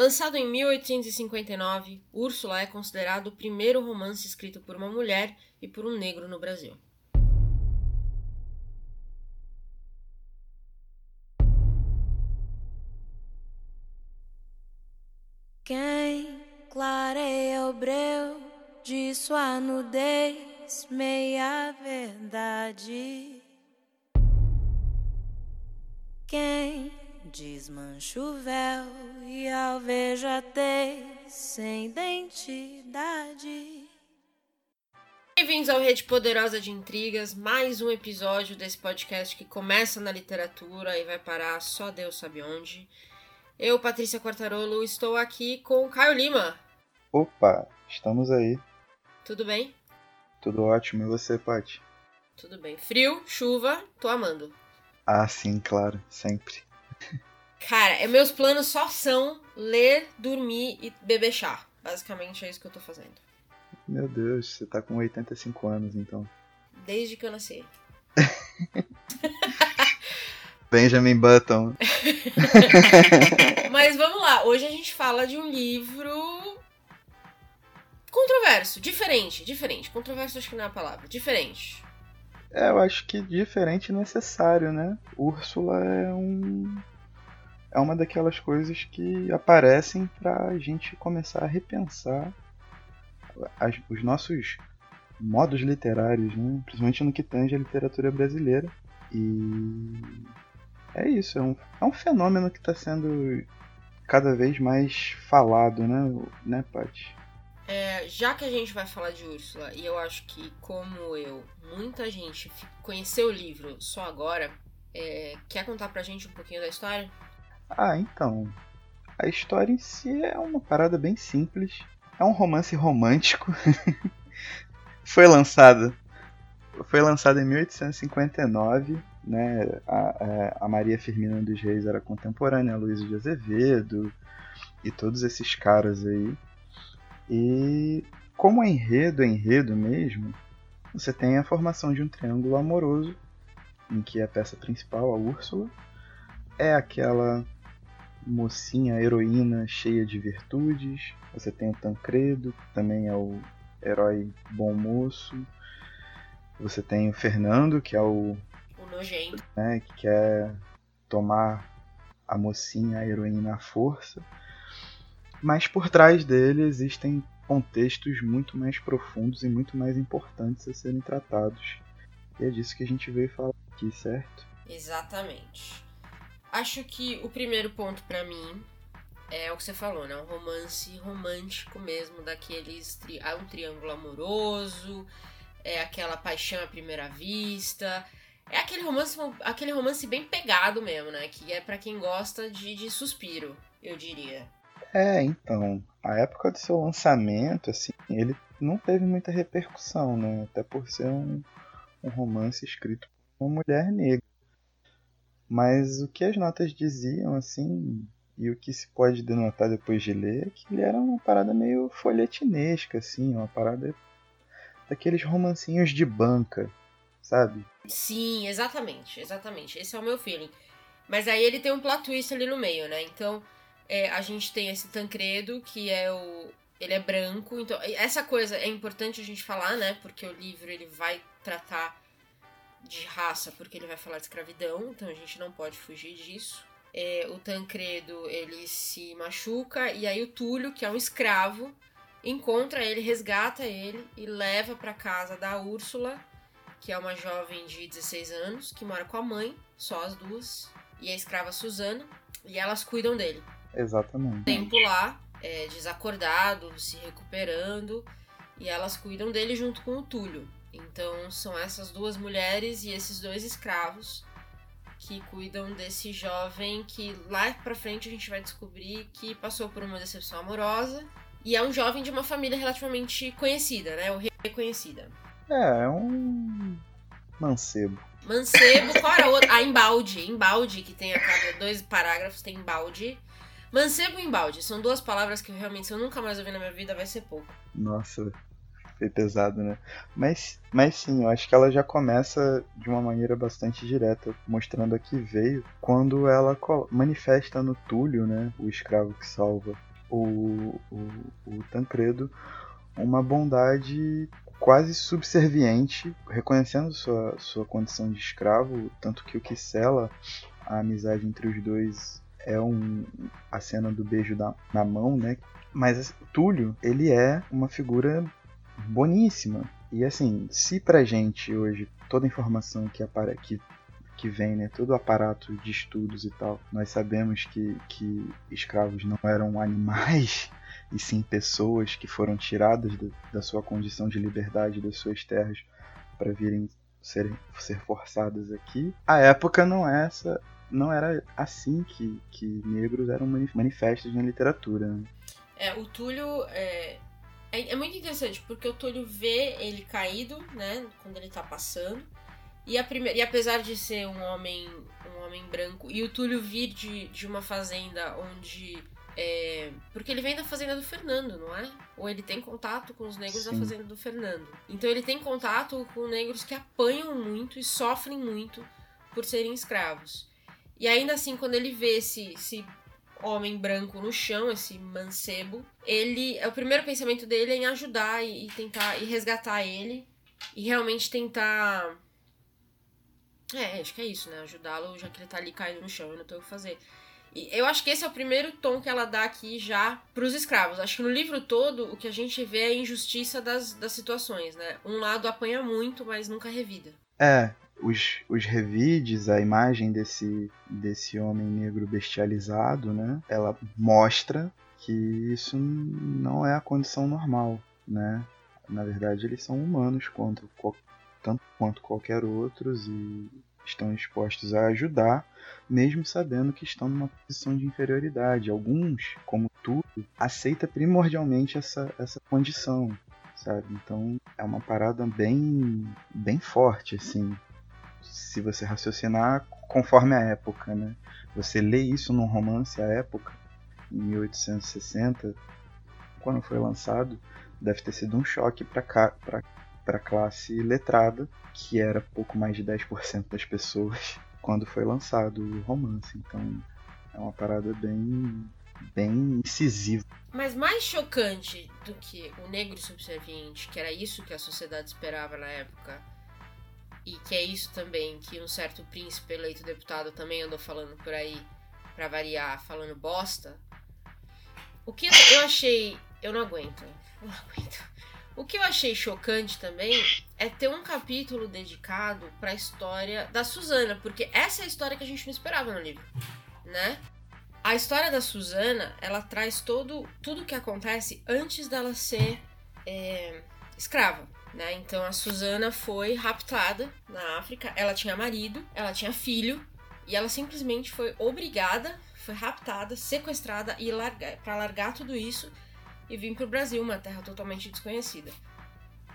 Lançado em 1859, Úrsula é considerado o primeiro romance escrito por uma mulher e por um negro no Brasil. Quem clareia o breu de sua nudez, meia verdade. Quem desmancha o véu e alvejatez sem identidade. Bem-vindos ao Rede Poderosa de Intrigas, mais um episódio desse podcast que começa na literatura e vai parar só Deus sabe onde. Eu, Patrícia Quartarolo, estou aqui com Caio Lima. Opa, estamos aí. Tudo bem? Tudo ótimo. E você, Paty? Tudo bem. Frio, chuva, tô amando. Ah, sim, claro, sempre. Cara, é, meus planos só são ler, dormir e beber chá. Basicamente é isso que eu tô fazendo. Meu Deus, você tá com 85 anos então. Desde que eu nasci. Benjamin Button. Mas vamos lá, hoje a gente fala de um livro controverso, diferente, diferente. Controverso acho que não é a palavra, diferente. É, eu acho que diferente é necessário, né? Úrsula é um é uma daquelas coisas que aparecem para a gente começar a repensar as, os nossos modos literários, né? principalmente no que tange a literatura brasileira. E é isso, é um, é um fenômeno que está sendo cada vez mais falado, né, né Paty? É, já que a gente vai falar de Úrsula, e eu acho que, como eu, muita gente conheceu o livro só agora, é, quer contar pra gente um pouquinho da história? Ah, então. A história em si é uma parada bem simples. É um romance romântico. foi lançado. Foi lançado em 1859. Né? A, a, Maria Firmina dos Reis era contemporânea a Luísa de Azevedo e todos esses caras aí. E como enredo, enredo mesmo, você tem a formação de um triângulo amoroso, em que a peça principal, a Úrsula, é aquela mocinha, heroína cheia de virtudes. Você tem o Tancredo, que também é o herói bom moço. Você tem o Fernando, que é o. O nojento. Né, que quer tomar a mocinha, a heroína à força. Mas por trás dele existem contextos muito mais profundos e muito mais importantes a serem tratados. E é disso que a gente veio falar aqui, certo? Exatamente. Acho que o primeiro ponto para mim é o que você falou, né? Um romance romântico mesmo, daqueles. Tri... um triângulo amoroso, é aquela paixão à primeira vista. É aquele romance, aquele romance bem pegado mesmo, né? Que é para quem gosta de, de suspiro, eu diria. É, então, a época do seu lançamento, assim, ele não teve muita repercussão, né? Até por ser um, um romance escrito por uma mulher negra. Mas o que as notas diziam, assim, e o que se pode denotar depois de ler, é que ele era uma parada meio folhetinesca, assim, uma parada daqueles romancinhos de banca, sabe? Sim, exatamente, exatamente. Esse é o meu feeling. Mas aí ele tem um plot twist ali no meio, né? Então, é, a gente tem esse Tancredo, que é o. Ele é branco, então essa coisa é importante a gente falar, né? Porque o livro ele vai tratar de raça porque ele vai falar de escravidão, então a gente não pode fugir disso. É, o Tancredo ele se machuca e aí o Túlio, que é um escravo, encontra ele, resgata ele e leva para casa da Úrsula, que é uma jovem de 16 anos que mora com a mãe, só as duas, e a escrava Susana, e elas cuidam dele. Exatamente. Tempo lá, é, desacordado, se recuperando, e elas cuidam dele junto com o Túlio. Então são essas duas mulheres e esses dois escravos que cuidam desse jovem que lá pra frente a gente vai descobrir que passou por uma decepção amorosa e é um jovem de uma família relativamente conhecida, né? O reconhecida. É, é um mancebo. Mancebo, qual era a outra? Ah, embalde. Embalde, que tem a cada dois parágrafos, tem embalde. Mancebo e embalde. São duas palavras que realmente, se eu nunca mais ouvir na minha vida, vai ser pouco. Nossa, foi pesado, né? Mas, mas sim, eu acho que ela já começa de uma maneira bastante direta, mostrando a que veio quando ela manifesta no Túlio, né? O escravo que salva. o, o, o Tancredo uma bondade quase subserviente, reconhecendo sua, sua condição de escravo, tanto que o que sela a amizade entre os dois é um, a cena do beijo da, na mão, né? Mas Túlio, ele é uma figura boníssima. E assim, se pra gente hoje toda informação que, apara, que, que vem, né, todo o aparato de estudos e tal, nós sabemos que, que escravos não eram animais, e sim pessoas que foram tiradas da, da sua condição de liberdade das suas terras para virem ser, ser forçadas aqui. A época não é essa, não era assim que, que negros eram manifestos na literatura. Né? É, o Túlio é, é, é, muito interessante, porque o Túlio vê ele caído, né, quando ele tá passando. E, a primeira, e apesar de ser um homem um homem branco, e o Túlio vir de, de uma fazenda onde. É, porque ele vem da fazenda do Fernando, não é? Ou ele tem contato com os negros Sim. da fazenda do Fernando. Então ele tem contato com negros que apanham muito e sofrem muito por serem escravos. E ainda assim, quando ele vê esse, esse homem branco no chão, esse mancebo, ele. É o primeiro pensamento dele é em ajudar e, e tentar e resgatar ele. E realmente tentar. É, acho que é isso, né? Ajudá-lo, já que ele tá ali caído no chão e não tem o que fazer. E eu acho que esse é o primeiro tom que ela dá aqui já pros escravos. Acho que no livro todo o que a gente vê é a injustiça das, das situações, né? Um lado apanha muito, mas nunca revida. É, os, os revides, a imagem desse, desse homem negro bestializado, né? Ela mostra que isso não é a condição normal, né? Na verdade, eles são humanos quanto, tanto quanto qualquer outros e estão dispostos a ajudar, mesmo sabendo que estão numa posição de inferioridade. Alguns, como tudo, aceita primordialmente essa, essa condição, sabe? Então é uma parada bem, bem forte, assim se você raciocinar conforme a época, né? Você lê isso num romance à época, em 1860, quando foi lançado, deve ter sido um choque para a classe letrada, que era pouco mais de 10% das pessoas quando foi lançado o romance. Então é uma parada bem, bem incisiva. Mas mais chocante do que o negro subserviente, que era isso que a sociedade esperava na época, e que é isso também que um certo príncipe eleito deputado também andou falando por aí, para variar, falando bosta. O que eu achei. Eu não aguento. Eu não aguento. O que eu achei chocante também é ter um capítulo dedicado para a história da Susana, porque essa é a história que a gente não esperava no livro, né? A história da Susana, ela traz todo tudo que acontece antes dela ser é, escrava. Né? Então a Susana foi raptada na África. Ela tinha marido, ela tinha filho e ela simplesmente foi obrigada, foi raptada, sequestrada e para largar tudo isso e vir para o Brasil, uma terra totalmente desconhecida.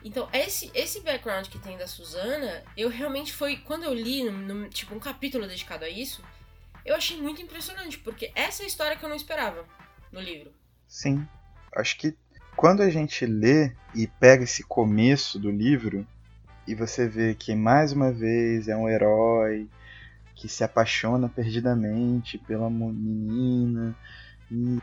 Então esse esse background que tem da Susana, eu realmente foi quando eu li no, tipo um capítulo dedicado a isso, eu achei muito impressionante porque essa é a história que eu não esperava no livro. Sim, acho que quando a gente lê e pega esse começo do livro e você vê que mais uma vez é um herói que se apaixona perdidamente pela menina e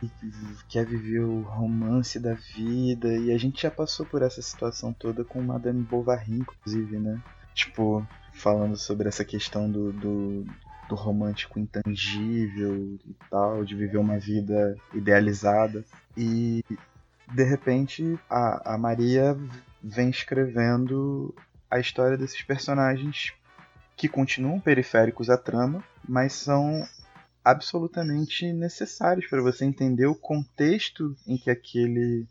quer viver o romance da vida e a gente já passou por essa situação toda com Madame Bovary inclusive, né? Tipo, falando sobre essa questão do, do, do romântico intangível e tal, de viver uma vida idealizada. E de repente a, a Maria vem escrevendo a história desses personagens que continuam periféricos à trama, mas são absolutamente necessários para você entender o contexto em que aquele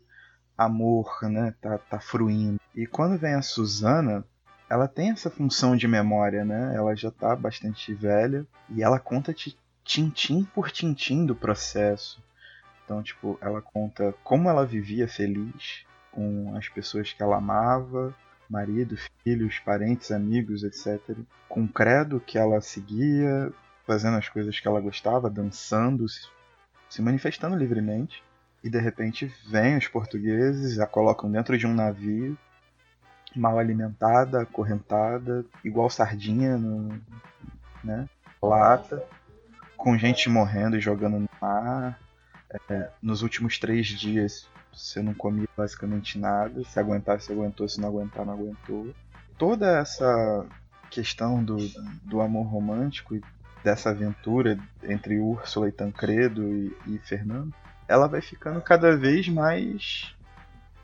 amor né, tá, tá fruindo. E quando vem a Susana, ela tem essa função de memória, né? Ela já tá bastante velha e ela conta tintim por tintim do processo. Então, tipo, ela conta como ela vivia feliz com as pessoas que ela amava, marido, filhos, parentes, amigos, etc. Com o credo que ela seguia, fazendo as coisas que ela gostava, dançando, se manifestando livremente. E de repente vêm os portugueses, a colocam dentro de um navio, mal alimentada, acorrentada, igual sardinha no, né, lata, com gente morrendo e jogando no mar, É, nos últimos três dias você não comia basicamente nada. Se aguentar, se aguentou. Se não aguentar, não aguentou. Toda essa questão do, do amor romântico e dessa aventura entre Úrsula e Tancredo e, e Fernando, ela vai ficando cada vez mais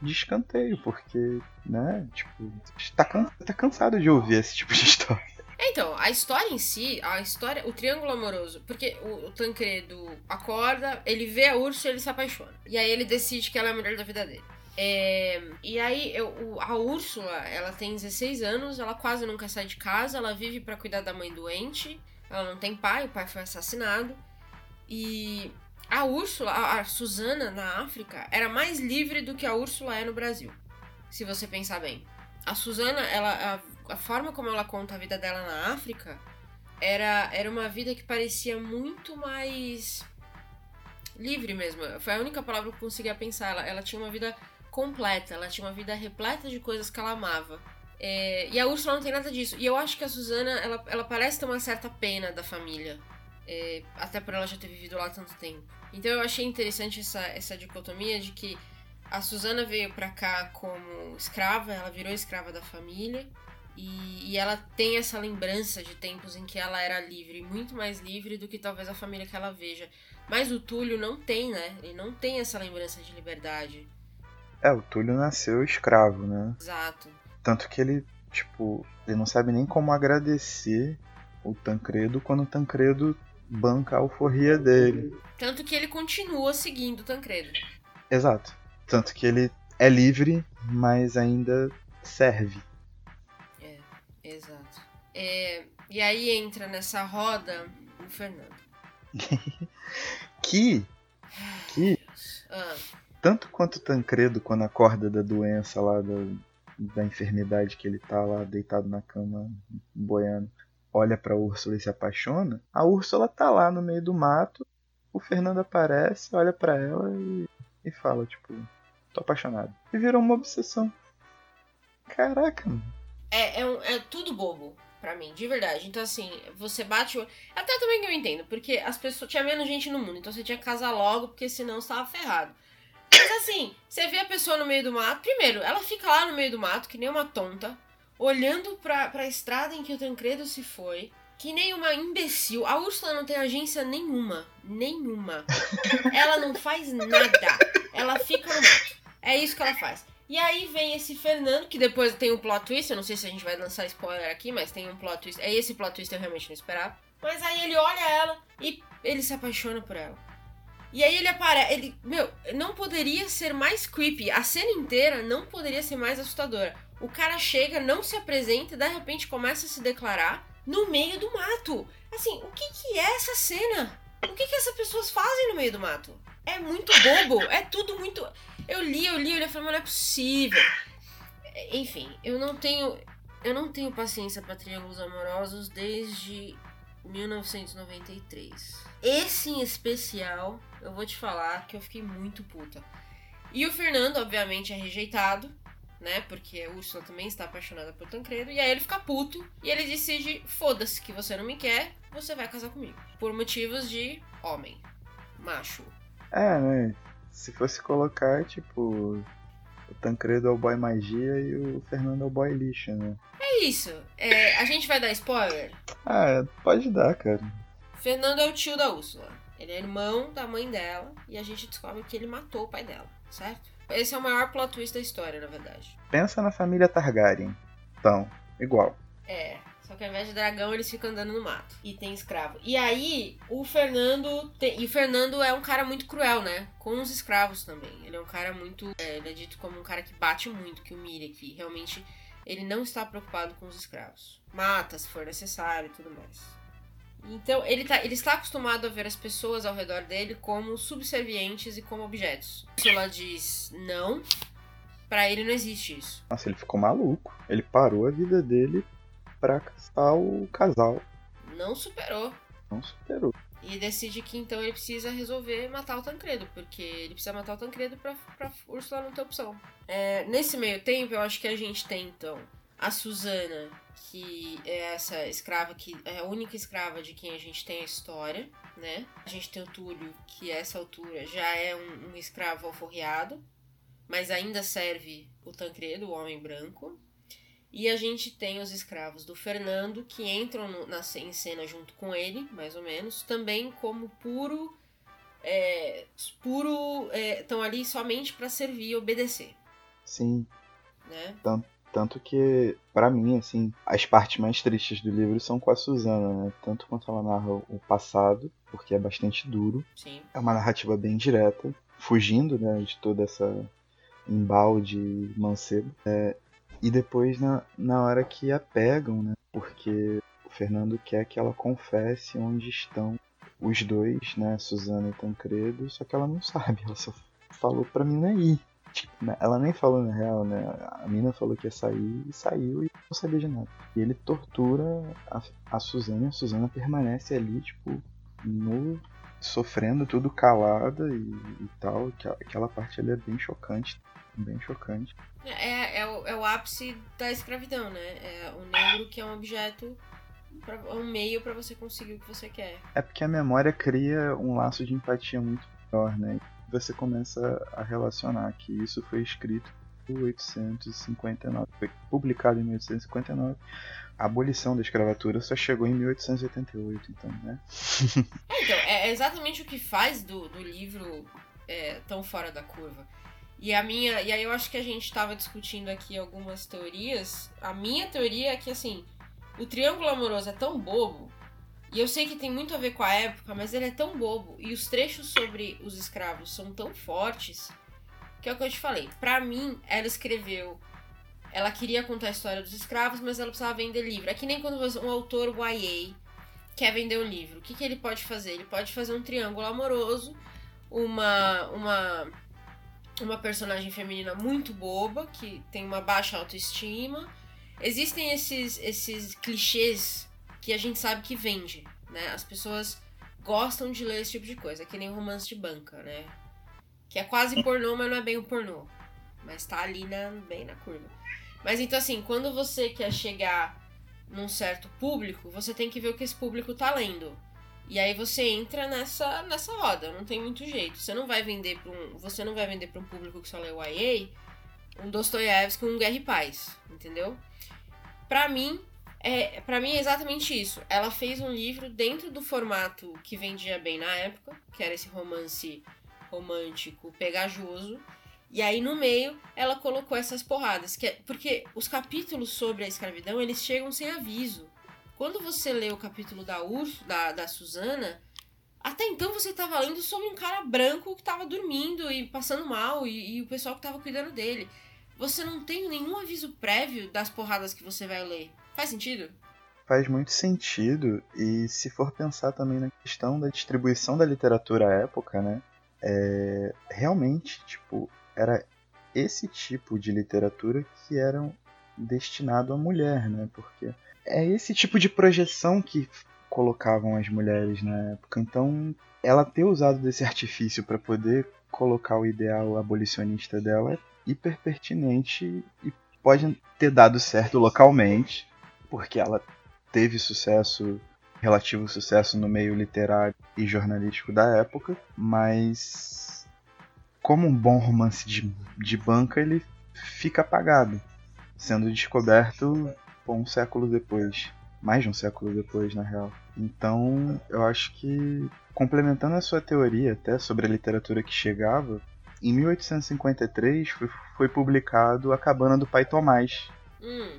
de escanteio, porque, né, tipo, tá, can tá cansado de ouvir esse tipo de história. Então, a história em si, a história, o triângulo amoroso, porque o, o Tancredo acorda, ele vê a Úrsula e ele se apaixona. E aí ele decide que ela é a mulher da vida dele. É, e aí, eu, a Úrsula, ela tem 16 anos, ela quase nunca sai de casa, ela vive para cuidar da mãe doente, ela não tem pai, o pai foi assassinado. E a Úrsula, a, a Susana na África, era mais livre do que a Úrsula é no Brasil. Se você pensar bem. A Susana, ela, a, a forma como ela conta a vida dela na África era, era uma vida que parecia muito mais livre mesmo. Foi a única palavra que eu conseguia pensar. Ela, ela tinha uma vida completa, ela tinha uma vida repleta de coisas que ela amava. É, e a Úrsula não tem nada disso. E eu acho que a Susana, ela, ela parece ter uma certa pena da família. É, até por ela já ter vivido lá tanto tempo. Então eu achei interessante essa, essa dicotomia de que a Susana veio pra cá como escrava, ela virou escrava da família. E, e, ela tem essa lembrança de tempos em que ela era livre, muito mais livre do que talvez a família que ela veja. Mas o Túlio não tem, né? Ele não tem essa lembrança de liberdade. É, o Túlio nasceu escravo, né? Exato. Tanto que ele, tipo, ele não sabe nem como agradecer o Tancredo quando o Tancredo banca a alforria dele. Tanto que ele continua seguindo o Tancredo. Exato. Tanto que ele é livre, mas ainda serve. É, exato. É, e aí entra nessa roda o Fernando. que. Que. Ah, Tanto quanto o Tancredo, quando acorda da doença lá, da, da enfermidade que ele tá lá deitado na cama, boiando, olha pra Úrsula e se apaixona, a Úrsula tá lá no meio do mato, o Fernando aparece, olha pra ela e, e fala, tipo, tô apaixonado. E virou uma obsessão. Caraca, mano. é, é, um- é tudo bobo pra mim, de verdade. Então, assim, você bate o. Até também que eu entendo, porque as pessoas. Tinha menos gente no mundo, então você tinha que casar logo, porque senão você tava ferrado. Mas assim, você vê a pessoa no meio do mato. Primeiro, ela fica lá no meio do mato, que nem uma tonta, olhando pra, pra estrada em que o Tancredo se foi. Que nem uma imbecil. A Úrsula não tem agência nenhuma. Nenhuma. Ela não faz nada. Ela fica no mato. É isso que ela faz. E aí vem esse Fernando, que depois tem um plot twist. Eu não sei se a gente vai lançar spoiler aqui, mas tem um plot twist. É esse plot twist eu realmente não esperava. Mas aí ele olha ela e ele se apaixona por ela. E aí ele aparece. Ele, meu, não poderia ser mais creepy. A cena inteira não poderia ser mais assustadora. O cara chega, não se apresenta e de repente começa a se declarar no meio do mato. Assim, o que, que é essa cena? O que, que essas pessoas fazem no meio do mato? É muito bobo, é tudo muito. Eu li, eu li, eu li e falei, mas não é possível. Enfim, eu não tenho. Eu não tenho paciência pra triângulos amorosos desde 1993. Esse em especial, eu vou te falar que eu fiquei muito puta. E o Fernando, obviamente, é rejeitado, né? Porque a Úrsula também está apaixonada por Tancredo. E aí ele fica puto e ele decide: foda-se que você não me quer, você vai casar comigo. Por motivos de homem, macho. É, né? Se fosse colocar, tipo. O Tancredo é o boy magia e o Fernando é o boy lixo, né? É isso. É, a gente vai dar spoiler? Ah, pode dar, cara. Fernando é o tio da Úrsula. Ele é irmão da mãe dela e a gente descobre que ele matou o pai dela, certo? Esse é o maior plot twist da história, na verdade. Pensa na família Targaryen. Então, igual. É, só que ao invés de dragão eles ficam andando no mato e tem escravo. E aí o Fernando tem... e o Fernando é um cara muito cruel, né? Com os escravos também. Ele é um cara muito, é, ele é dito como um cara que bate muito, que humilha, que realmente ele não está preocupado com os escravos. Mata se for necessário e tudo mais. Então, ele, tá, ele está acostumado a ver as pessoas ao redor dele como subservientes e como objetos. Ursula diz não. Pra ele não existe isso. Nossa, ele ficou maluco. Ele parou a vida dele pra caçar o casal. Não superou. Não superou. E decide que então ele precisa resolver matar o Tancredo, porque ele precisa matar o Tancredo pra, pra Úrsula não ter opção. É, nesse meio tempo, eu acho que a gente tem então a Susana, que é essa escrava que é a única escrava de quem a gente tem a história. né? A gente tem o Túlio, que a essa altura já é um, um escravo alforriado, mas ainda serve o Tancredo, o homem branco. E a gente tem os escravos do Fernando, que entram no, na, em cena junto com ele, mais ou menos, também como puro. É, puro. Estão é, ali somente para servir e obedecer. Sim. Né? Tanto, tanto que, para mim, assim, as partes mais tristes do livro são com a Susana, né? Tanto quanto ela narra o passado, porque é bastante duro. Sim. É uma narrativa bem direta, fugindo né, de toda essa embalde mancebo. É, e depois na, na hora que a pegam, né? Porque o Fernando quer que ela confesse onde estão os dois, né? Suzana e Tancredo, só que ela não sabe, ela só falou pra mim não ir. Tipo, né, ela nem falou na real, né? A mina falou que ia sair e saiu e não sabia de nada. E ele tortura a, a Suzana a Suzana permanece ali, tipo, no, sofrendo tudo calada e, e tal. Aquela parte ali é bem chocante. Bem chocante. É, é, o, é o ápice da escravidão, né? É o negro que é um objeto, pra, um meio para você conseguir o que você quer. É porque a memória cria um laço de empatia muito maior, né? Você começa a relacionar que isso foi escrito em 1859, foi publicado em 1859 a abolição da escravatura só chegou em 1888, então, né? é, então, é exatamente o que faz do, do livro é, tão fora da curva. E a minha. E aí eu acho que a gente estava discutindo aqui algumas teorias. A minha teoria é que assim, o triângulo amoroso é tão bobo. E eu sei que tem muito a ver com a época, mas ele é tão bobo. E os trechos sobre os escravos são tão fortes. Que é o que eu te falei. Pra mim, ela escreveu ela queria contar a história dos escravos, mas ela precisava vender livro. É que nem quando um autor YA quer vender um livro. O que, que ele pode fazer? Ele pode fazer um triângulo amoroso, uma, uma, uma personagem feminina muito boba, que tem uma baixa autoestima. Existem esses, esses clichês que a gente sabe que vende, né? As pessoas gostam de ler esse tipo de coisa, que nem romance de banca, né? Que é quase pornô, mas não é bem o pornô. Mas tá ali na, bem na curva. Mas então, assim, quando você quer chegar num certo público, você tem que ver o que esse público tá lendo. E aí você entra nessa, nessa roda, não tem muito jeito. Você não vai vender para um, você não vai vender para um público que só lê o YA um Dostoiévski, um Guerra e Paz, entendeu? Para mim, é, para mim é exatamente isso. Ela fez um livro dentro do formato que vendia bem na época, que era esse romance romântico pegajoso, e aí no meio ela colocou essas porradas, que é, porque os capítulos sobre a escravidão, eles chegam sem aviso. Quando você lê o capítulo da Urso, da, da Susana, até então você estava lendo sobre um cara branco que estava dormindo e passando mal e, e o pessoal que estava cuidando dele. Você não tem nenhum aviso prévio das porradas que você vai ler. Faz sentido? Faz muito sentido, e se for pensar também na questão da distribuição da literatura à época, né? É, realmente, tipo, era esse tipo de literatura que eram destinado à mulher, né? Porque é esse tipo de projeção que colocavam as mulheres na época. Então, ela ter usado desse artifício para poder colocar o ideal abolicionista dela é hiper pertinente e pode ter dado certo localmente, porque ela teve sucesso, relativo sucesso no meio literário e jornalístico da época, mas como um bom romance de, de banca, ele fica apagado, sendo descoberto um século depois. Mais de um século depois, na real. Então, eu acho que, complementando a sua teoria até sobre a literatura que chegava, em 1853 foi, foi publicado A Cabana do Pai Tomás. Hum.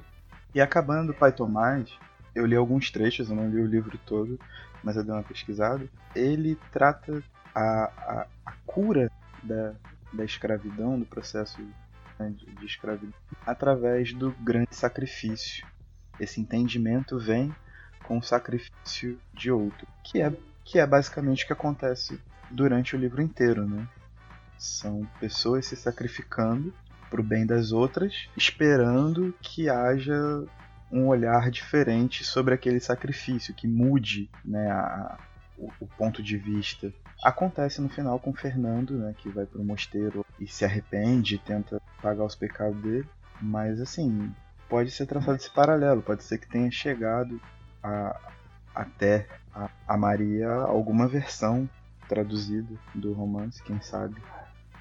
E A Cabana do Pai Tomás, eu li alguns trechos, eu não li o livro todo, mas eu dei uma pesquisada. Ele trata a, a, a cura da, da escravidão, do processo né, de, de escravidão, através do grande sacrifício. Esse entendimento vem com o sacrifício de outro, que é, que é basicamente o que acontece durante o livro inteiro, né? São pessoas se sacrificando para o bem das outras, esperando que haja um olhar diferente sobre aquele sacrifício, que mude né, a, o, o ponto de vista Acontece no final com Fernando, né, que vai pro mosteiro e se arrepende, tenta pagar os pecados dele, mas assim, pode ser traçado esse paralelo, pode ser que tenha chegado a, até a, a Maria alguma versão traduzida do romance, quem sabe.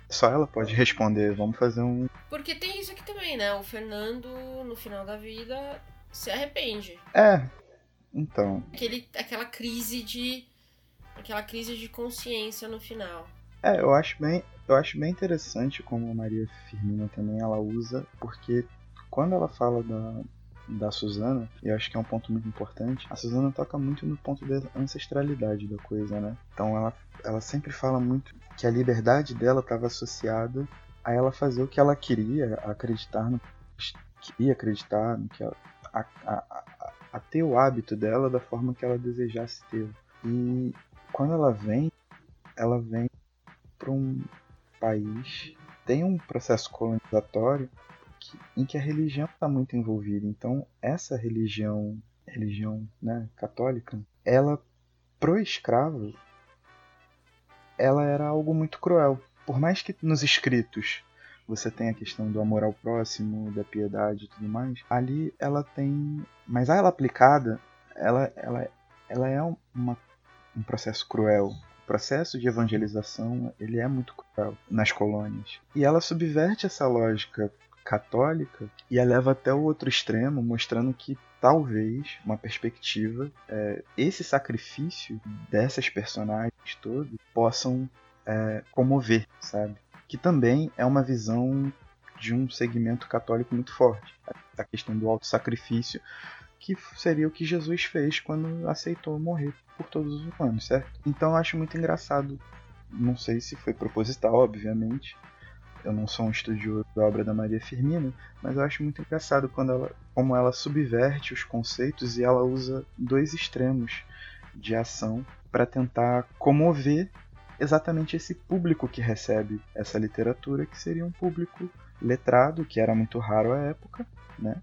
Só ela pode responder. Vamos fazer um. Porque tem isso aqui também, né? O Fernando, no final da vida, se arrepende. É. Então. Aquele, aquela crise de. Aquela crise de consciência no final. É, eu acho bem. Eu acho bem interessante como a Maria Firmina também ela usa, porque quando ela fala da, da Suzana, e eu acho que é um ponto muito importante, a Suzana toca muito no ponto da ancestralidade da coisa, né? Então ela, ela sempre fala muito que a liberdade dela estava associada a ela fazer o que ela queria, acreditar no que queria acreditar, no que ela, a, a, a, a ter o hábito dela da forma que ela desejasse ter. E quando ela vem, ela vem para um país tem um processo colonizatório que, em que a religião está muito envolvida. Então, essa religião, religião né, católica, ela pro escravo, ela era algo muito cruel. Por mais que nos escritos você tenha a questão do amor ao próximo, da piedade e tudo mais, ali ela tem, mas ela aplicada, ela, ela, ela é uma, um processo cruel, processo de evangelização ele é muito cruel nas colônias. E ela subverte essa lógica católica e a leva até o outro extremo, mostrando que talvez uma perspectiva, é, esse sacrifício dessas personagens todas possam é, comover, sabe? Que também é uma visão de um segmento católico muito forte. A questão do auto-sacrifício, que seria o que Jesus fez quando aceitou morrer por todos os humanos, certo? Então eu acho muito engraçado, não sei se foi proposital, obviamente, eu não sou um estudioso da obra da Maria Firmina, mas eu acho muito engraçado quando ela, como ela subverte os conceitos e ela usa dois extremos de ação para tentar comover exatamente esse público que recebe essa literatura, que seria um público letrado, que era muito raro à época, né?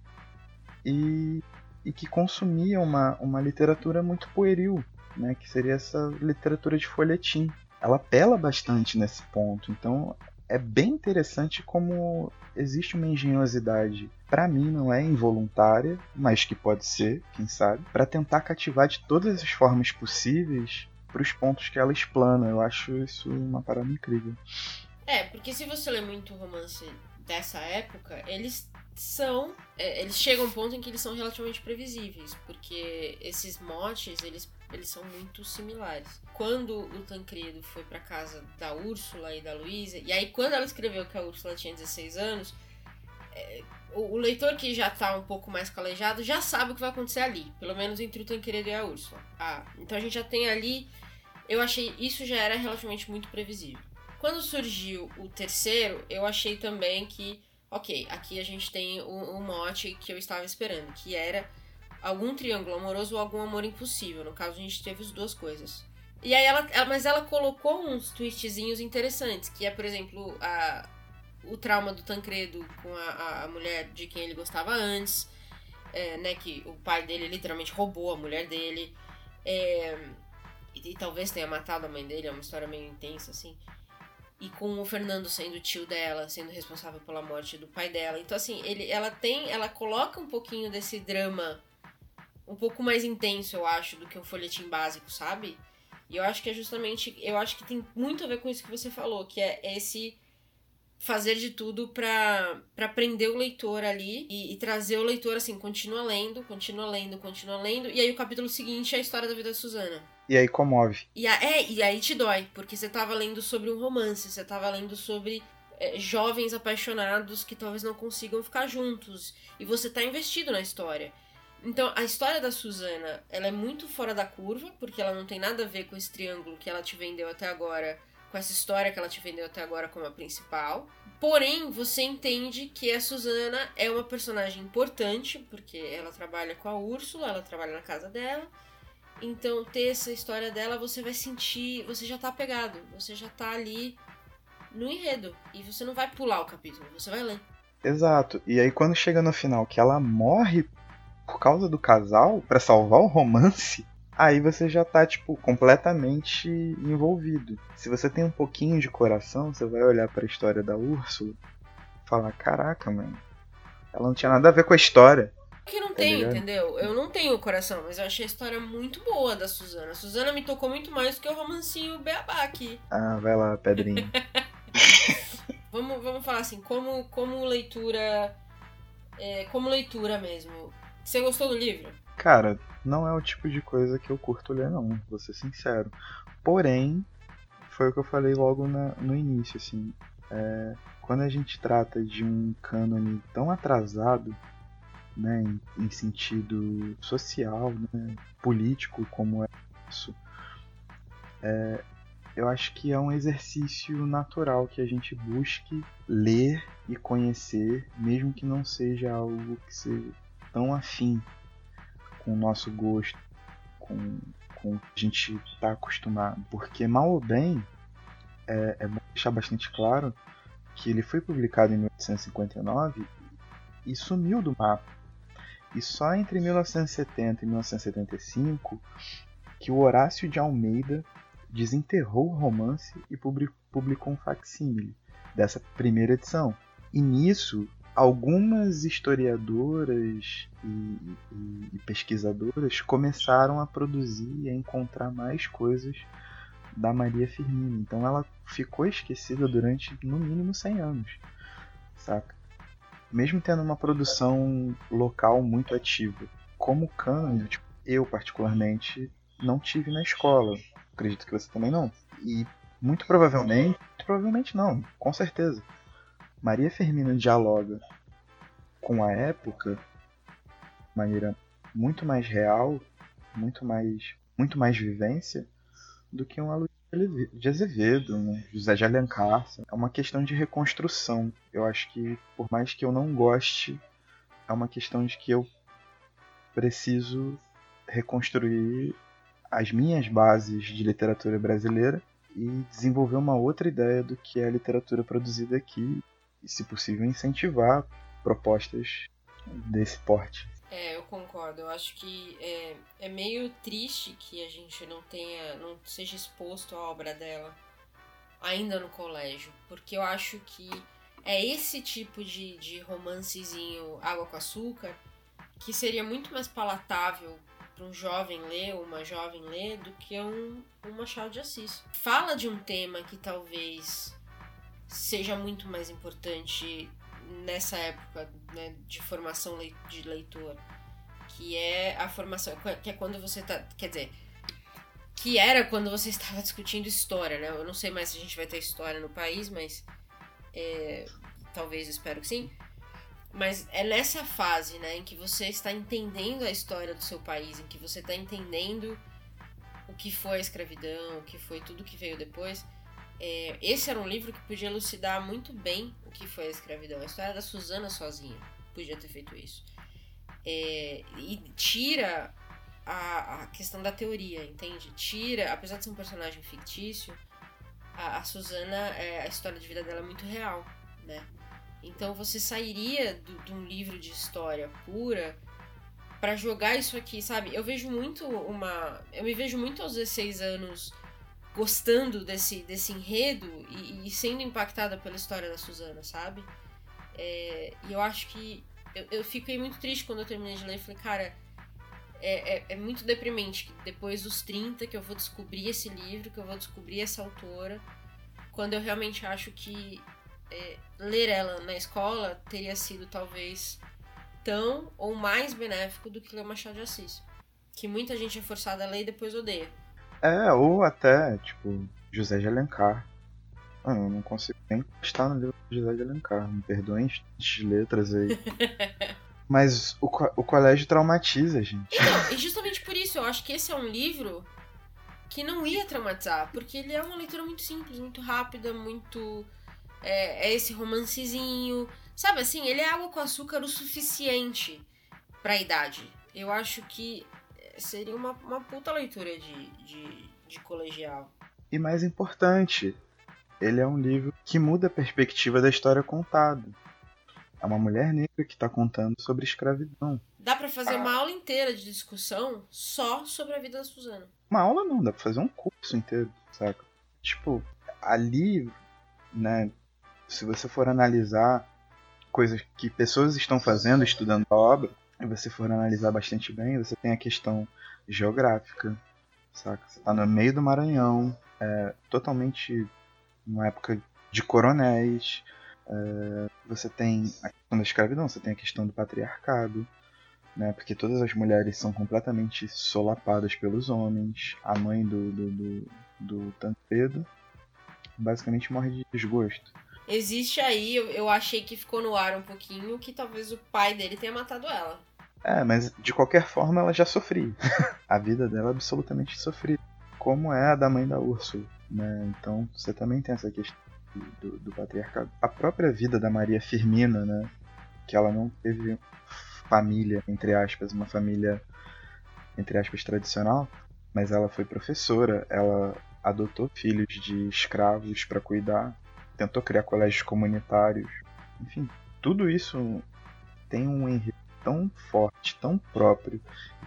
E, e que consumia uma, uma literatura muito pueril, né, que seria essa literatura de folhetim. Ela apela bastante nesse ponto, então é bem interessante como existe uma engenhosidade, para mim não é involuntária, mas que pode ser, quem sabe, para tentar cativar de todas as formas possíveis para os pontos que ela explana. Eu acho isso uma parada incrível. É, porque se você lê muito romance dessa época, eles são. É, eles chegam a um ponto em que eles são relativamente previsíveis, porque esses motes, eles, eles são muito similares. Quando o Tancredo foi para casa da Úrsula e da Luísa, e aí quando ela escreveu que a Úrsula tinha 16 anos, é, o, o, leitor que já tá um pouco mais calejado já sabe o que vai acontecer ali, pelo menos entre o Tancredo e a Úrsula. Ah, então a gente já tem ali. Eu achei isso já era relativamente muito previsível. Quando surgiu o terceiro, eu achei também que ok, aqui a gente tem o, o mote que eu estava esperando, que era algum triângulo amoroso ou algum amor impossível. No caso, a gente teve as duas coisas. E aí ela, mas ela colocou uns twistzinhos interessantes, que é, por exemplo, a, o trauma do Tancredo com a, a mulher de quem ele gostava antes, é, né, que o pai dele literalmente roubou a mulher dele, é, e, e, talvez tenha matado a mãe dele, é uma história meio intensa, assim e com o Fernando sendo tio dela, sendo responsável pela morte do pai dela. Então assim, ele, ela tem, ela coloca um pouquinho desse drama um pouco mais intenso, eu acho, do que um folhetim básico, sabe? E eu acho que é justamente, eu acho que tem muito a ver com isso que você falou, que é esse fazer de tudo para prender o leitor ali e, e, trazer o leitor assim, continua lendo, continua lendo, continua lendo, e aí o capítulo seguinte é a história da vida da Suzana. E aí comove. E, a, é, e aí te dói, porque você tava lendo sobre um romance, você tava lendo sobre é, jovens apaixonados que talvez não consigam ficar juntos. E você tá investido na história. Então, a história da Susana, ela é muito fora da curva, porque ela não tem nada a ver com esse triângulo que ela te vendeu até agora, com essa história que ela te vendeu até agora como a principal. Porém, você entende que a Susana é uma personagem importante, porque ela trabalha com a Úrsula, ela trabalha na casa dela, então, ter essa história dela, você vai sentir. Você já tá apegado. Você já tá ali no enredo. E você não vai pular o capítulo, você vai ler. Exato. E aí, quando chega no final que ela morre por causa do casal, para salvar o romance, aí você já tá, tipo, completamente envolvido. Se você tem um pouquinho de coração, você vai olhar para a história da Úrsula e falar: caraca, mano, ela não tinha nada a ver com a história. que não Tá tem, ligado? entendeu? Eu não tenho coração, mas eu achei a história muito boa da Suzana. A Suzana me tocou muito mais do que o romancinho Beabá aqui. Ah, vai lá, Pedrinho. Vamos, vamos falar assim, como, como leitura. é, como leitura mesmo. Você gostou do livro? Cara, não é o tipo de coisa que eu curto ler, não, vou ser sincero. Porém, foi o que eu falei logo na- no início, assim. é, quando a gente trata de um cânone tão atrasado, né, em, em sentido social, né, político como é isso, é, eu acho que é um exercício natural que a gente busque ler e conhecer, mesmo que não seja algo que seja tão afim com o nosso gosto, com, com o que a gente está acostumado. Porque, mal ou bem, é, é bom deixar bastante claro que ele foi publicado em 1859 e sumiu do mapa. E só entre 1970 e 1975 que o Horácio de Almeida desenterrou o romance e publi- publicou um facsímile dessa primeira edição. E nisso, algumas historiadoras e, e- e pesquisadoras começaram a produzir e a encontrar mais coisas da Maria Firmina. Então ela ficou esquecida durante no mínimo 100 anos, saca? Mesmo tendo uma produção local muito ativa. Como cânone, tipo, eu particularmente não tive na escola. Acredito que você também não. E muito provavelmente, muito provavelmente não, com certeza. Maria Firmina dialoga com a época de maneira muito mais real, muito mais, muito mais vivência do que um Aloysio de Azevedo, José de Alencar. É uma questão de reconstrução. Eu acho que, por mais que eu não goste, é uma questão de que eu preciso reconstruir as minhas bases de literatura brasileira e desenvolver uma outra ideia do que é a literatura produzida aqui e, se possível, incentivar propostas desse porte. É, eu concordo. Eu acho que é, é meio triste que a gente não tenha, não seja exposto à obra dela ainda no colégio, porque eu acho que é esse tipo de, de romancezinho água com açúcar que seria muito mais palatável para um jovem ler ou uma jovem ler do que um, um Machado de Assis. Fala de um tema que talvez seja muito mais importante nessa época né, de formação de leitor, que é a formação, que é quando você tá, quer dizer, que era quando você estava discutindo história, né? Eu não sei mais se a gente vai ter história no país, mas é, talvez, espero que sim. Mas é nessa fase, né, em que você está entendendo a história do seu país, em que você está entendendo o que foi a escravidão, o que foi tudo que veio depois. É, esse era um livro que podia elucidar muito bem o que foi a escravidão. A história da Susana sozinha podia ter feito isso. É, e tira a, a questão da teoria, entende? Tira, apesar de ser um personagem fictício, a, a Susana, é, a história de vida dela é muito real, né? Então você sairia de um livro de história pura pra jogar isso aqui, sabe? Eu vejo muito uma. Eu me vejo muito aos 16 anos gostando desse, desse enredo e, e sendo impactada pela história da Susana, sabe? É, e eu acho que. Eu, eu fiquei muito triste quando eu terminei de ler. Falei, cara, é, é, é muito deprimente que depois dos 30 que eu vou descobrir esse livro, que eu vou descobrir essa autora, quando eu realmente acho que é, ler ela na escola teria sido talvez tão ou mais benéfico do que ler Machado de Assis. Que muita gente é forçada a ler e depois odeia. É, ou até, tipo, José de Alencar. Ah, eu não consigo nem estar no livro de José de Alencar. Me perdoem de letras aí. Mas o, co- o colégio traumatiza, gente. Então, e justamente por isso, eu acho que esse é um livro que não ia traumatizar, porque ele é uma leitura muito simples, muito rápida, muito. É, é esse romancezinho. Sabe assim, ele é água com açúcar o suficiente pra idade. Eu acho que seria uma, uma puta leitura de, de, de colegial. E mais importante, ele é um livro que muda a perspectiva da história contada. É uma mulher negra que está contando sobre escravidão. Dá pra fazer uma aula inteira de discussão só sobre a vida da Suzana. Uma aula não, dá pra fazer um curso inteiro, saca? Tipo, ali, né, se você for analisar coisas que pessoas estão fazendo, estudando a obra, e você for analisar bastante bem, você tem a questão geográfica, saca? Você tá no meio do Maranhão, é, totalmente uma época de coronéis, é, você tem a questão da escravidão, você tem a questão do patriarcado, né? Porque todas as mulheres são completamente solapadas pelos homens. A mãe do, do, do, do Tancredo basicamente morre de desgosto. Existe aí, eu, eu achei que ficou no ar um pouquinho, que talvez o pai dele tenha matado ela. É, mas de qualquer forma ela já sofria. a vida dela é absolutamente sofrida. Como é a da mãe da Úrsula, né? Então você também tem essa questão do, do patriarcado. A própria vida da Maria Firmina, né? Que ela não teve família, entre aspas, uma família, entre aspas, tradicional, mas ela foi professora, ela adotou filhos de escravos para cuidar, tentou criar colégios comunitários, enfim, tudo isso tem um enredo tão forte, tão próprio,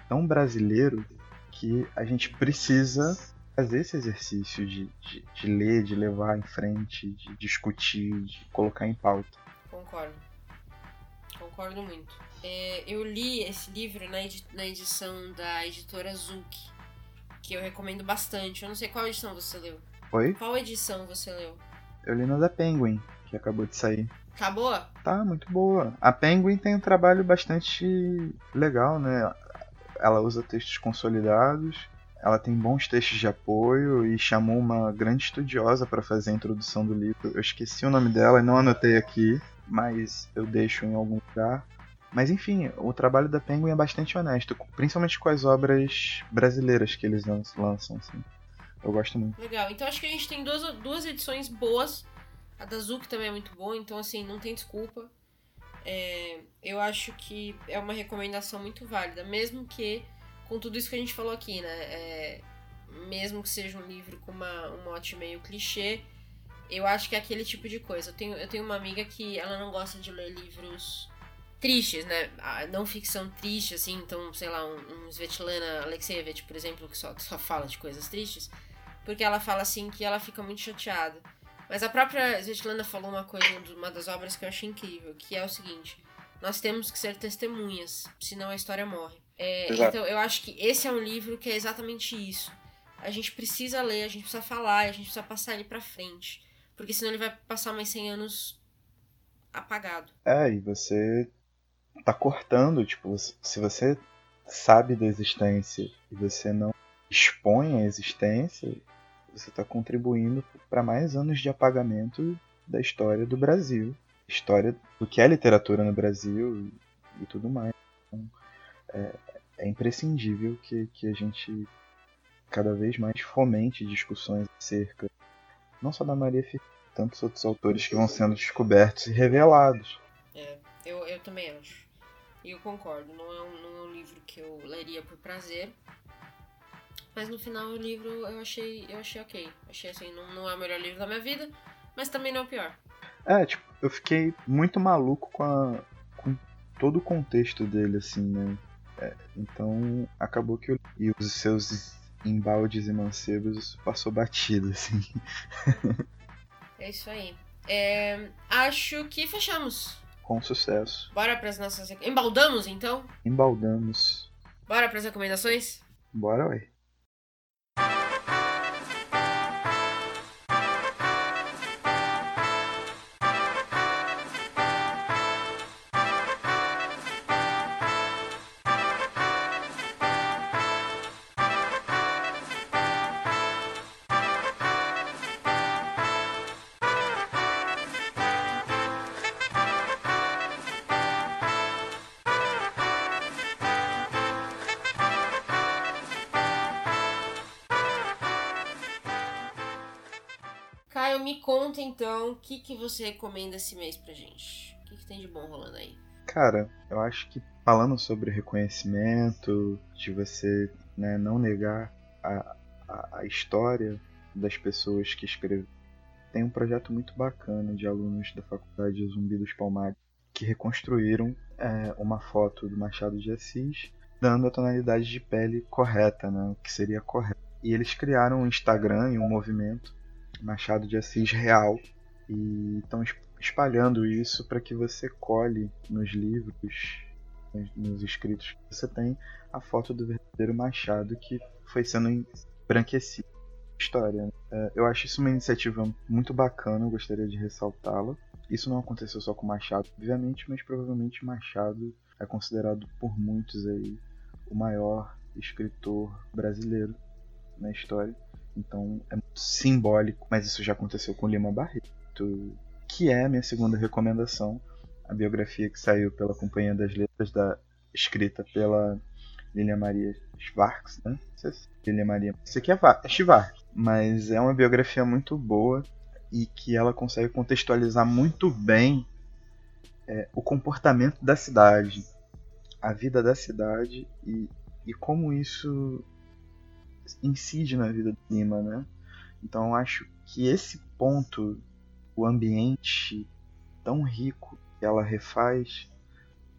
tão brasileiro que a gente precisa fazer esse exercício de, de, de ler, de levar em frente, de discutir, de colocar em pauta. Concordo. Concordo muito. É, eu li esse livro na, edi na edição da editora Zuki, que eu recomendo bastante. Eu não sei qual edição você leu. Oi? Qual edição você leu? Eu li na da Penguin, que acabou de sair. Boa? Tá, muito boa. A Penguin tem um trabalho bastante legal, né? Ela usa textos consolidados, ela tem bons textos de apoio e chamou uma grande estudiosa para fazer a introdução do livro. Eu esqueci o nome dela e não anotei aqui, mas eu deixo em algum lugar. Mas enfim, o trabalho da Penguin é bastante honesto, principalmente com as obras brasileiras que eles lançam. Assim. Eu gosto muito. Legal, então acho que a gente tem duas, duas edições boas. A da Zuki também é muito boa, então assim, não tem desculpa. É, eu acho que é uma recomendação muito válida, mesmo que com tudo isso que a gente falou aqui, né? É, mesmo que seja um livro com uma, um mote meio clichê, eu acho que é aquele tipo de coisa. Eu tenho, eu tenho uma amiga que ela não gosta de ler livros tristes, né? Não ficção triste, assim, então, sei lá, um, um Svetlana Alexievich, por exemplo, que só, só fala de coisas tristes, porque ela fala assim que ela fica muito chateada. Mas a própria Svetlana falou uma coisa, uma das obras que eu achei incrível, que é o seguinte: nós temos que ser testemunhas, senão a história morre. É, então, eu acho que esse é um livro que é exatamente isso. A gente precisa ler, a gente precisa falar, a gente precisa passar ele pra frente. Porque senão ele vai passar mais 100 anos apagado. É, e você tá cortando, tipo, se você sabe da existência e você não expõe a existência, você está contribuindo para mais anos de apagamento da história do Brasil, história do que é literatura no Brasil e, tudo mais. Então, é, é, imprescindível que, que a gente cada vez mais fomente discussões acerca não só da Maria Firmina, tantos outros autores que vão sendo descobertos e revelados. É, eu, eu também acho. E eu concordo, não é, um, não é um livro que eu leria por prazer. Mas no final o livro eu achei, eu achei ok. Achei assim, não, não é o melhor livro da minha vida, mas também não é o pior. É, tipo, eu fiquei muito maluco com, a, com todo o contexto dele, assim, né? É, então acabou que eu, e os seus embaldes e mancebos passou batido, assim. é isso aí. É, acho que fechamos com sucesso. Bora para as nossas. Embaldamos então? Embaldamos. Bora para as recomendações? Bora, ué. Conta então o que, que você recomenda esse mês pra gente. O que, que tem de bom rolando aí? Cara, eu acho que falando sobre reconhecimento, de você né, não negar a, a, a, história das pessoas que escrevem, tem um projeto muito bacana de alunos da Faculdade Zumbi dos Palmares que reconstruíram é, uma foto do Machado de Assis dando a tonalidade de pele correta, né, o que seria correto. E eles criaram um Instagram e um movimento Machado de Assis real e estão espalhando isso para que você colhe nos livros nos escritos que você tem a foto do verdadeiro Machado que foi sendo embranquecido história. Né? É, eu acho isso uma iniciativa muito bacana, eu gostaria de ressaltá-la. Isso não aconteceu só com Machado, obviamente, mas provavelmente Machado é considerado por muitos aí o maior escritor brasileiro na história. Então é muito simbólico, mas isso já aconteceu com Lima Barreto, que é a minha segunda recomendação, a biografia que saiu pela Companhia das Letras, da, escrita pela Lilia Maria Schwartz, né? Lilia Maria. Isso aqui é, é Schwartz, mas é uma biografia muito boa e que ela consegue contextualizar muito bem é, o comportamento da cidade, a vida da cidade e, e como isso incide na vida do Lima, né? Então acho que esse ponto, o ambiente tão rico que ela refaz,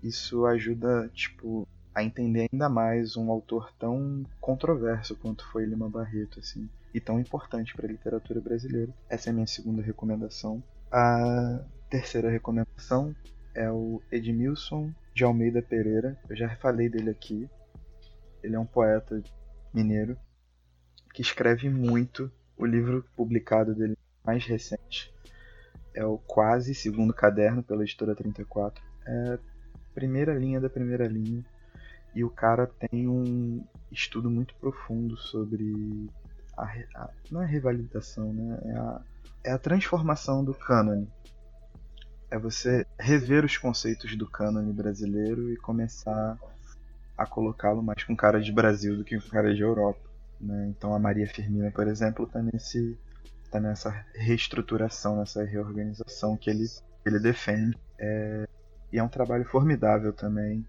isso ajuda, tipo, a entender ainda mais um autor tão controverso quanto foi Lima Barreto, assim, e tão importante para a literatura brasileira. Essa é a minha segunda recomendação. A terceira recomendação é o Edmilson de Almeida Pereira. Eu já falei dele aqui. Ele é um poeta mineiro que escreve muito. O livro publicado dele mais recente é o Quase Segundo Caderno pela editora 34. É primeira linha da primeira linha. E o cara tem um estudo muito profundo sobre a, a não é revalidação, né? É a, é a transformação do cânone. É você rever os conceitos do cânone brasileiro e começar a colocá-lo mais com cara de Brasil do que com cara de Europa. Né? Então a Maria Firmina, por exemplo, está nesse tá nessa reestruturação, nessa reorganização que ele, ele defende. É, e é um trabalho formidável também.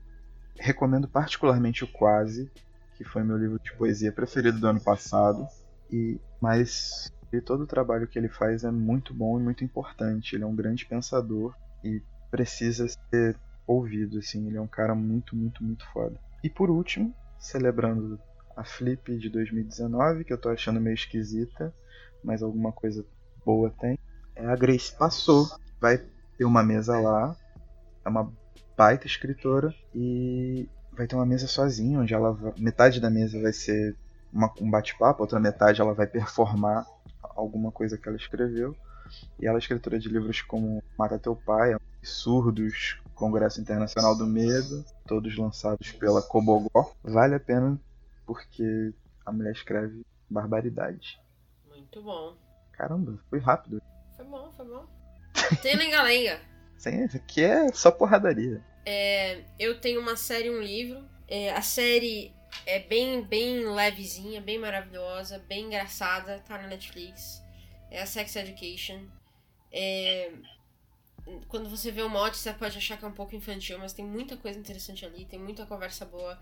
Recomendo particularmente o Quase, que foi meu livro de poesia preferido do ano passado. E mas e todo o trabalho que ele faz é muito bom e muito importante. Ele é um grande pensador e precisa ser ouvido, assim. Ele é um cara muito, muito, muito foda. E por último, celebrando a Flip de 2019, que eu tô achando meio esquisita, mas alguma coisa boa tem. É a Grace passou, vai ter uma mesa lá, é uma baita escritora e vai ter uma mesa sozinha, onde ela metade da mesa vai ser uma, um bate-papo, outra metade ela vai performar alguma coisa que ela escreveu. E ela é escritora de livros como Mata Teu Pai, Surdos, Congresso Internacional do Medo, todos lançados pela Cobogó. Vale a pena porque a mulher escreve barbaridade. Muito bom. Caramba, foi rápido. Foi bom, foi bom. Tem lenga-lenga. Sim, isso aqui é só porradaria. É, eu tenho uma série e um livro. É, a série é bem, bem levezinha, bem maravilhosa, bem engraçada, tá na Netflix. É a Sex Education. É, quando você vê o mote, você pode achar que é um pouco infantil, mas tem muita coisa interessante ali, tem muita conversa boa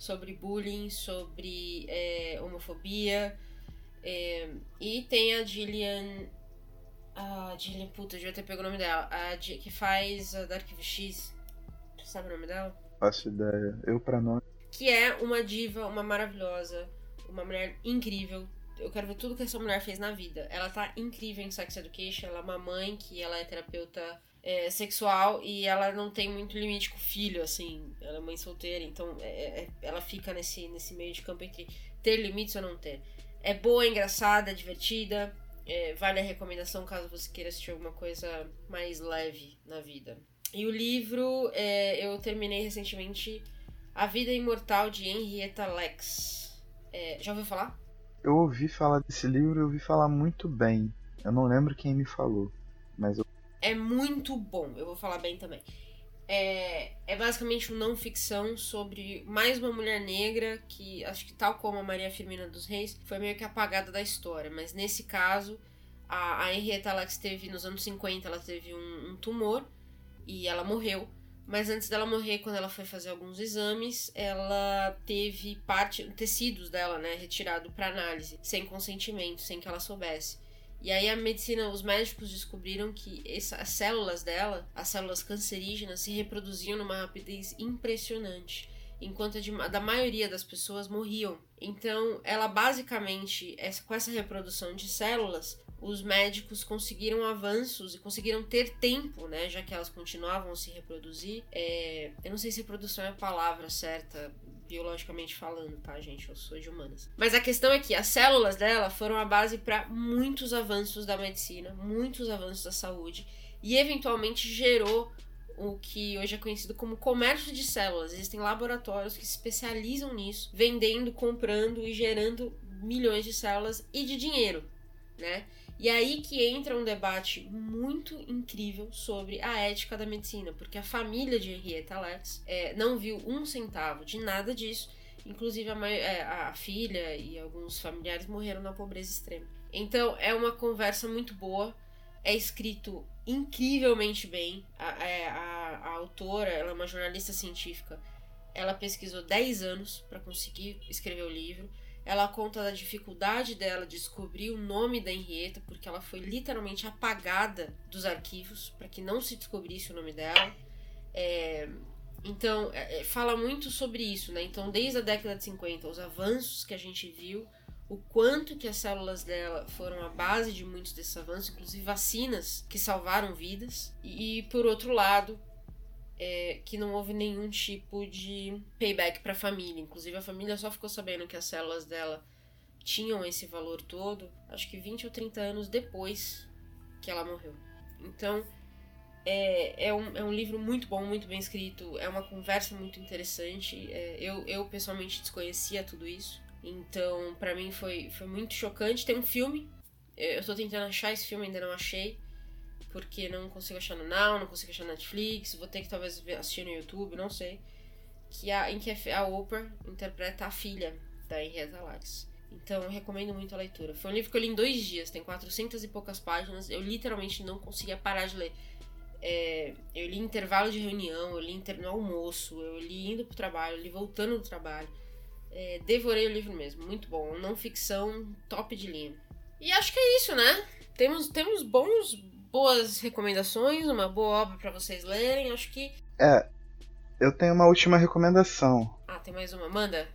sobre bullying, sobre é, homofobia. É, e tem a Gillian a Gillian, puta, devia ter pego o nome dela. A que faz a Dark X. Sabe o nome dela? Faço ideia. Eu pra nós. Que é uma diva, uma maravilhosa, uma mulher incrível. Eu quero ver tudo que essa mulher fez na vida. Ela tá incrível em Sex Education. Ela é uma mãe que ela é terapeuta é, sexual e ela não tem muito limite com o filho, assim. Ela é mãe solteira, então é, é, é ela fica nesse, nesse meio de campo entre ter limites ou não ter. É boa, engraçada, divertida. É, vale a recomendação caso você queira assistir alguma coisa mais leve na vida. E o livro, é, eu terminei recentemente A Vida Imortal de Henrietta Lex. É, já ouviu falar? Eu ouvi falar desse livro e ouvi falar muito bem. Eu não lembro quem me falou, mas eu... É muito bom, eu vou falar bem também. É, é basicamente um não ficção sobre mais uma mulher negra que, acho que tal como a Maria Firmina dos Reis, foi meio que apagada da história. Mas nesse caso, a, a Henrietta Lacks teve, nos anos 50, ela teve um, um tumor e ela morreu. Mas antes dela morrer, quando ela foi fazer alguns exames, ela teve parte, tecidos dela, né, retirado para análise, sem consentimento, sem que ela soubesse. E aí a medicina, os médicos descobriram que essa, as células dela, as células cancerígenas, se reproduziam numa rapidez impressionante, enquanto a, de, da maioria das pessoas morriam. Então, ela basicamente, essa, com essa reprodução de células, os médicos conseguiram avanços e conseguiram ter tempo, né? Já que elas continuavam a se reproduzir. É, eu não sei se reprodução é a palavra certa, biologicamente falando, tá, gente? Eu sou de humanas. Mas a questão é que as células dela foram a base para muitos avanços da medicina, muitos avanços da saúde e eventualmente gerou o que hoje é conhecido como comércio de células. Existem laboratórios que se especializam nisso, vendendo, comprando e gerando milhões de células e de dinheiro, né? E aí que entra um debate muito incrível sobre a ética da medicina, porque a família de Henrietta Lacks é, não viu um centavo de nada disso, inclusive a, é, a, filha e alguns familiares morreram na pobreza extrema. Então é uma conversa muito boa, é escrito incrivelmente bem. A, é, a, a autora, ela é uma jornalista científica, ela pesquisou 10 anos para conseguir escrever o livro. Ela conta da dificuldade dela de descobrir o nome da Henrietta, porque ela foi literalmente apagada dos arquivos para que não se descobrisse o nome dela. É, então, é, é, fala muito sobre isso, né? Então, desde a década de 50, os avanços que a gente viu, o quanto que as células dela foram a base de muitos desses avanços, inclusive vacinas que salvaram vidas. E, por outro lado, é, que não houve nenhum tipo de payback para a família. Inclusive, a família só ficou sabendo que as células dela tinham esse valor todo, acho que 20 ou 30 anos depois que ela morreu. Então, é, é, um, é um livro muito bom, muito bem escrito, é uma conversa muito interessante. É, eu, eu, pessoalmente, desconhecia tudo isso, então, para mim, foi, foi muito chocante. Tem um filme, eu tô tentando achar esse filme, ainda não achei porque não consigo achar no Now, não consigo achar no Netflix, vou ter que talvez assistir no YouTube, não sei. Que a, em que a Oprah interpreta a filha da Henrietta Lacks. Então recomendo muito a leitura. Foi um livro que eu li em dois dias, tem 400 e poucas páginas. Eu literalmente não conseguia parar de ler. É, eu li intervalo de reunião, eu li inter... no almoço, eu li indo pro trabalho, eu li voltando do trabalho. É, devorei o livro mesmo, muito bom. Não ficção, top de linha. E acho que é isso, né? Temos, temos bons, boas recomendações, uma boa obra para vocês lerem. Acho que. É, eu tenho uma última recomendação. Ah, tem mais uma? Manda.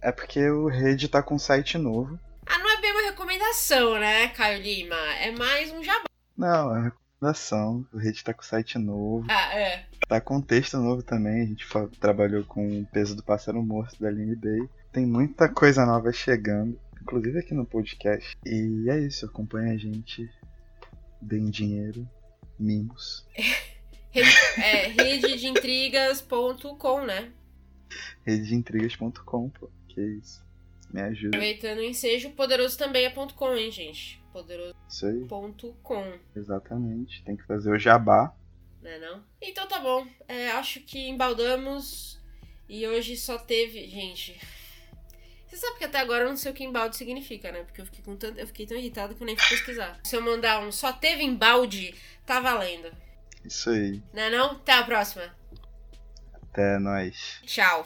É porque o Rede tá com um site novo. Ah, não é bem uma recomendação, né, Caio Lima? É mais um jabá. Não, é uma recomendação. O Rede tá com site novo. Ah, é. Tá com texto novo também. A gente trabalhou com o peso do pássaro morto da Aline Day. Tem muita coisa nova chegando, inclusive aqui no podcast. E é isso, acompanha a gente deem dinheiro, mimos. é, rededeintrigas.com, né? Rededeintrigas.com, pô. Que isso. Me ajuda. Aproveitando o ensejo, poderoso também é .com, hein, gente? Poderoso.com. Exatamente. Tem que fazer o jabá. Não é não? Então tá bom. É, acho que embaldamos. E hoje só teve. Gente, você sabe que até agora eu não sei o que embalde significa, né? Porque eu fiquei, com tanto, eu fiquei tão irritado que eu nem fui pesquisar. Se eu mandar um só teve embalde, tá valendo. Isso aí. Não é não? Até a próxima. Até nós. Tchau.